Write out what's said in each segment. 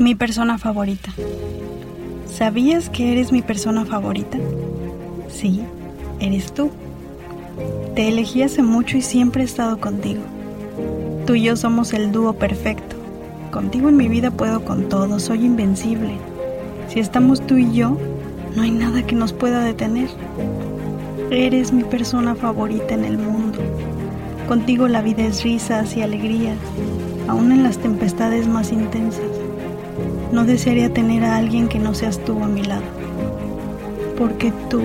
Mi persona favorita. ¿Sabías que eres mi persona favorita? Sí, eres tú. Te elegí hace mucho y siempre he estado contigo. Tú y yo somos el dúo perfecto. Contigo en mi vida puedo con todo, soy invencible. Si estamos tú y yo, no hay nada que nos pueda detener. Eres mi persona favorita en el mundo. Contigo la vida es risas y alegrías, aún en las tempestades más intensas. No desearía tener a alguien que no seas tú a mi lado, porque tú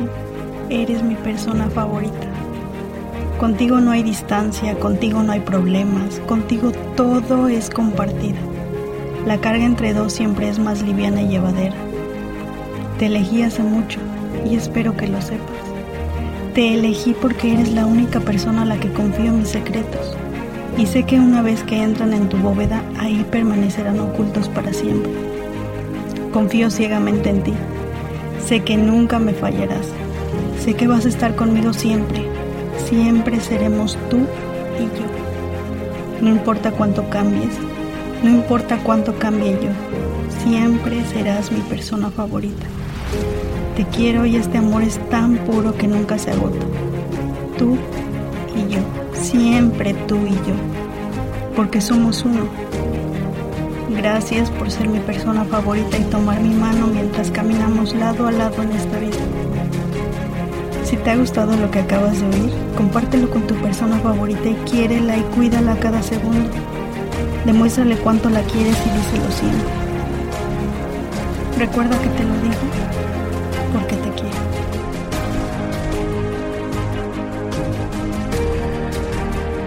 eres mi persona favorita. Contigo no hay distancia, contigo no hay problemas, contigo todo es compartido. La carga entre dos siempre es más liviana y llevadera. Te elegí hace mucho y espero que lo sepas. Te elegí porque eres la única persona a la que confío mis secretos y sé que una vez que entran en tu bóveda, ahí permanecerán ocultos para siempre. Confío ciegamente en ti. Sé que nunca me fallarás. Sé que vas a estar conmigo siempre. Siempre seremos tú y yo. No importa cuánto cambies, no importa cuánto cambie yo, siempre serás mi persona favorita. Te quiero y este amor es tan puro que nunca se agota. Tú y yo, siempre tú y yo, porque somos uno. Gracias por ser mi persona favorita y tomar mi mano mientras caminamos lado a lado en esta vida. Si te ha gustado lo que acabas de oír, compártelo con tu persona favorita y quiérela y cuídala cada segundo. Demuéstrale cuánto la quieres y díselo siempre. Recuerda que te lo digo porque te.